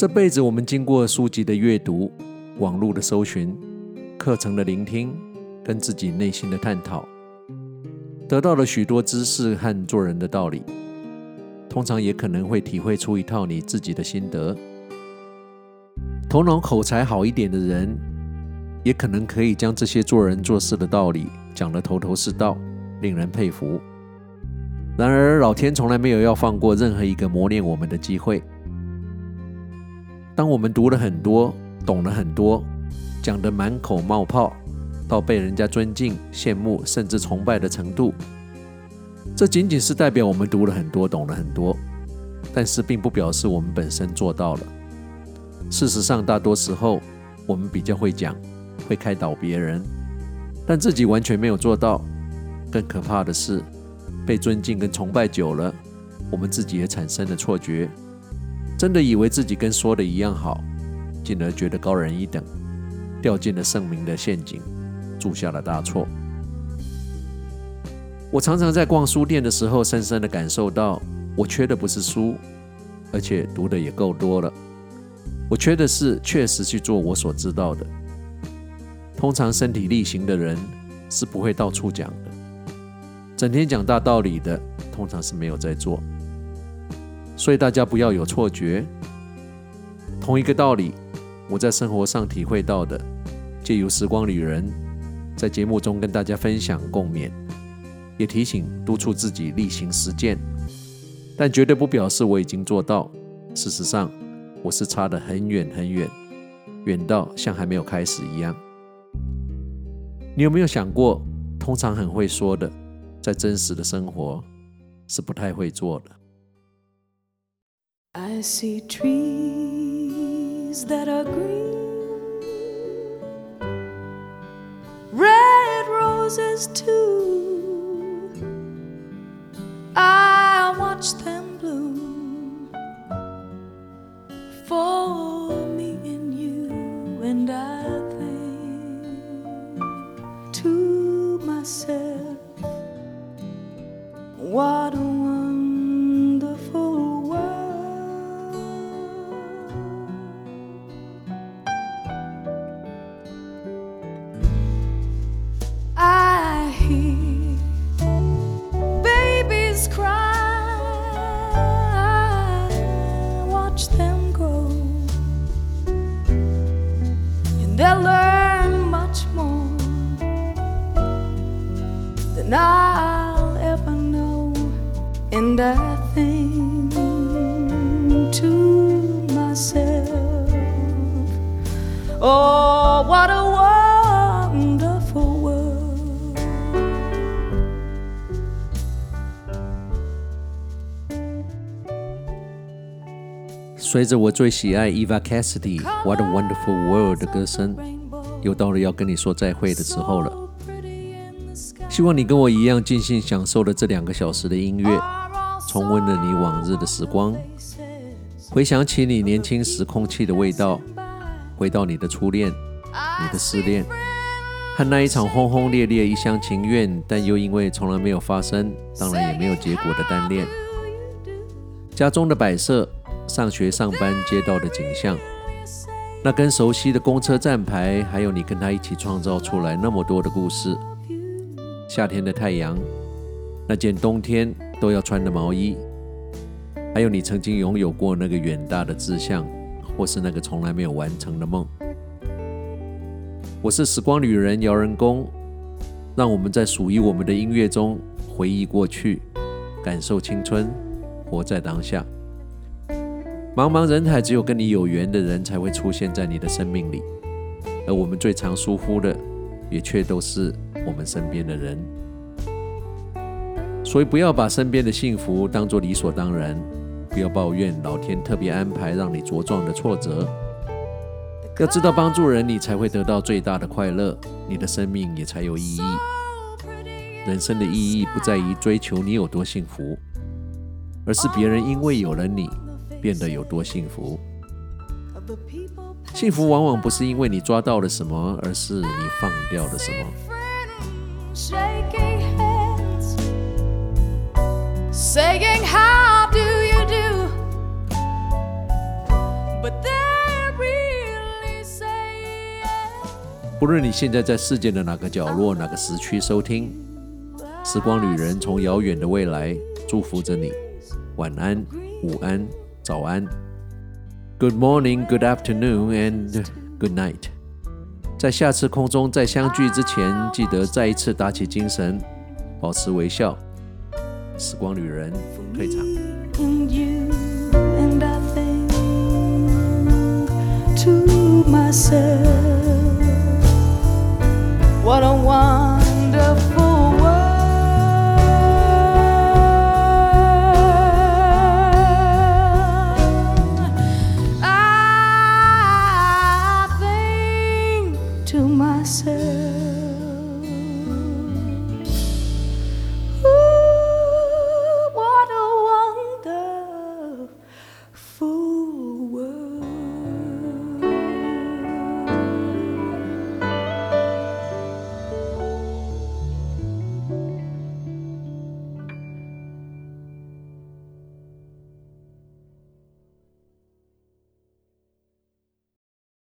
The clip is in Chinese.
这辈子我们经过书籍的阅读、网络的搜寻、课程的聆听，跟自己内心的探讨，得到了许多知识和做人的道理。通常也可能会体会出一套你自己的心得。头脑口才好一点的人，也可能可以将这些做人做事的道理讲得头头是道，令人佩服。然而，老天从来没有要放过任何一个磨练我们的机会。当我们读了很多，懂了很多，讲得满口冒泡，到被人家尊敬、羡慕，甚至崇拜的程度，这仅仅是代表我们读了很多，懂了很多，但是并不表示我们本身做到了。事实上，大多时候我们比较会讲，会开导别人，但自己完全没有做到。更可怕的是，被尊敬跟崇拜久了，我们自己也产生了错觉。真的以为自己跟说的一样好，进而觉得高人一等，掉进了圣明的陷阱，铸下了大错。我常常在逛书店的时候，深深的感受到，我缺的不是书，而且读的也够多了。我缺的是确实去做我所知道的。通常身体力行的人是不会到处讲的，整天讲大道理的，通常是没有在做。所以大家不要有错觉，同一个道理，我在生活上体会到的，借由时光旅人，在节目中跟大家分享共勉，也提醒督促自己例行实践，但绝对不表示我已经做到。事实上，我是差得很远很远，远到像还没有开始一样。你有没有想过，通常很会说的，在真实的生活是不太会做的。I see trees that are green, red roses too. I watch them bloom for me and you, and I think to myself, And I think to myself, oh, what a wonderful world. 随着我最喜爱 Eva Cassidy《What a Wonderful World》的歌声，又到了要跟你说再会的时候了。希望你跟我一样尽兴享受了这两个小时的音乐，重温了你往日的时光，回想起你年轻时空气的味道，回到你的初恋、你的失恋，和那一场轰轰烈烈、一厢情愿，但又因为从来没有发生，当然也没有结果的单恋。家中的摆设。上学、上班、街道的景象，那根熟悉的公车站牌，还有你跟他一起创造出来那么多的故事。夏天的太阳，那件冬天都要穿的毛衣，还有你曾经拥有过那个远大的志向，或是那个从来没有完成的梦。我是时光旅人姚仁恭，让我们在属于我们的音乐中回忆过去，感受青春，活在当下。茫茫人海，只有跟你有缘的人才会出现在你的生命里，而我们最常疏忽的，也却都是我们身边的人。所以，不要把身边的幸福当作理所当然，不要抱怨老天特别安排让你茁壮的挫折。要知道，帮助人，你才会得到最大的快乐，你的生命也才有意义。人生的意义不在于追求你有多幸福，而是别人因为有了你。变得有多幸福？幸福往往不是因为你抓到了什么，而是你放掉了什么。Saying how do you do？But they're really saying，不论你现在在世界的哪个角落，哪个时区，收听时光旅人从遥远的未来祝福着你。晚安、午安、早安，good morning，good afternoon，and good night，在下次空中再相聚之前，记得再一次打起精神，保持微笑。时光旅人退场。myself